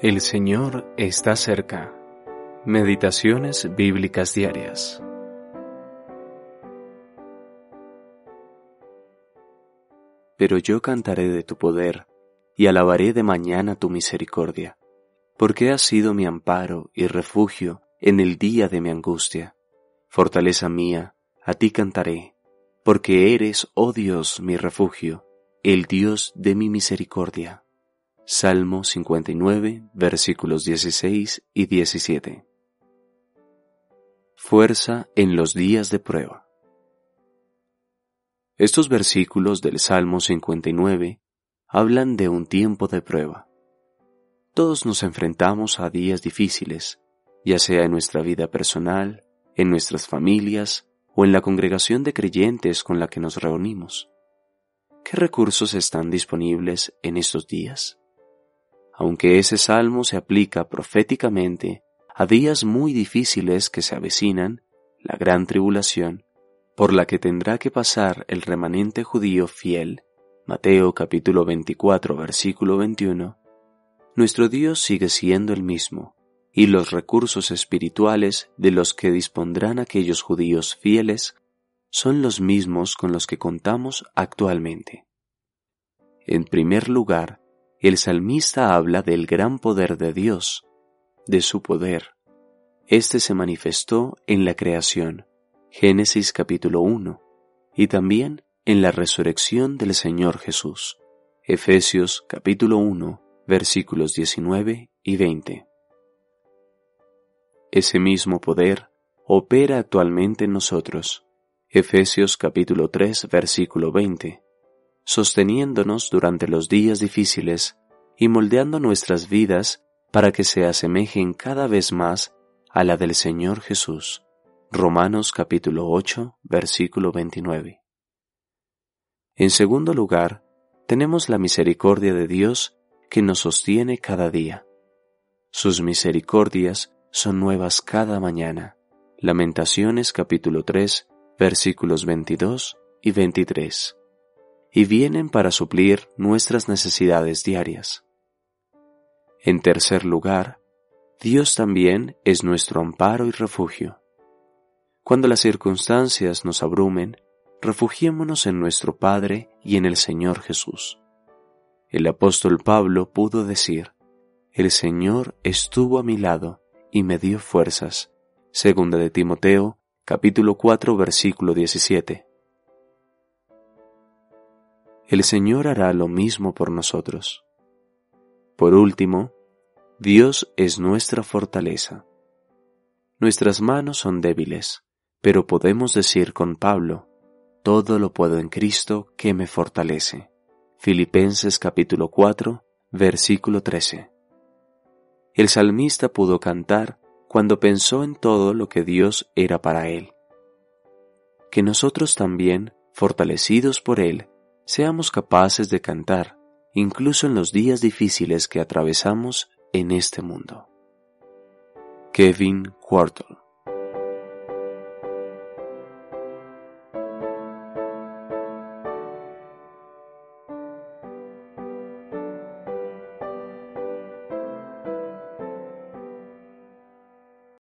El Señor está cerca. Meditaciones bíblicas diarias. Pero yo cantaré de tu poder y alabaré de mañana tu misericordia, porque has sido mi amparo y refugio en el día de mi angustia. Fortaleza mía, a ti cantaré, porque eres, oh Dios, mi refugio, el Dios de mi misericordia. Salmo 59, versículos 16 y 17. Fuerza en los días de prueba. Estos versículos del Salmo 59 hablan de un tiempo de prueba. Todos nos enfrentamos a días difíciles, ya sea en nuestra vida personal, en nuestras familias o en la congregación de creyentes con la que nos reunimos. ¿Qué recursos están disponibles en estos días? Aunque ese salmo se aplica proféticamente a días muy difíciles que se avecinan, la gran tribulación, por la que tendrá que pasar el remanente judío fiel, Mateo capítulo 24 versículo 21, nuestro Dios sigue siendo el mismo, y los recursos espirituales de los que dispondrán aquellos judíos fieles son los mismos con los que contamos actualmente. En primer lugar, el salmista habla del gran poder de Dios, de su poder. Este se manifestó en la creación, Génesis capítulo 1, y también en la resurrección del Señor Jesús, Efesios capítulo 1, versículos 19 y 20. Ese mismo poder opera actualmente en nosotros, Efesios capítulo 3, versículo 20 sosteniéndonos durante los días difíciles y moldeando nuestras vidas para que se asemejen cada vez más a la del Señor Jesús. Romanos capítulo 8, versículo 29. En segundo lugar, tenemos la misericordia de Dios que nos sostiene cada día. Sus misericordias son nuevas cada mañana. Lamentaciones capítulo 3, versículos 22 y 23 y vienen para suplir nuestras necesidades diarias. En tercer lugar, Dios también es nuestro amparo y refugio. Cuando las circunstancias nos abrumen, refugiémonos en nuestro Padre y en el Señor Jesús. El apóstol Pablo pudo decir, El Señor estuvo a mi lado y me dio fuerzas. Segunda de Timoteo, capítulo 4, versículo 17 el Señor hará lo mismo por nosotros. Por último, Dios es nuestra fortaleza. Nuestras manos son débiles, pero podemos decir con Pablo, todo lo puedo en Cristo que me fortalece. Filipenses capítulo 4, versículo 13. El salmista pudo cantar cuando pensó en todo lo que Dios era para él. Que nosotros también, fortalecidos por él, seamos capaces de cantar incluso en los días difíciles que atravesamos en este mundo. Kevin Quartle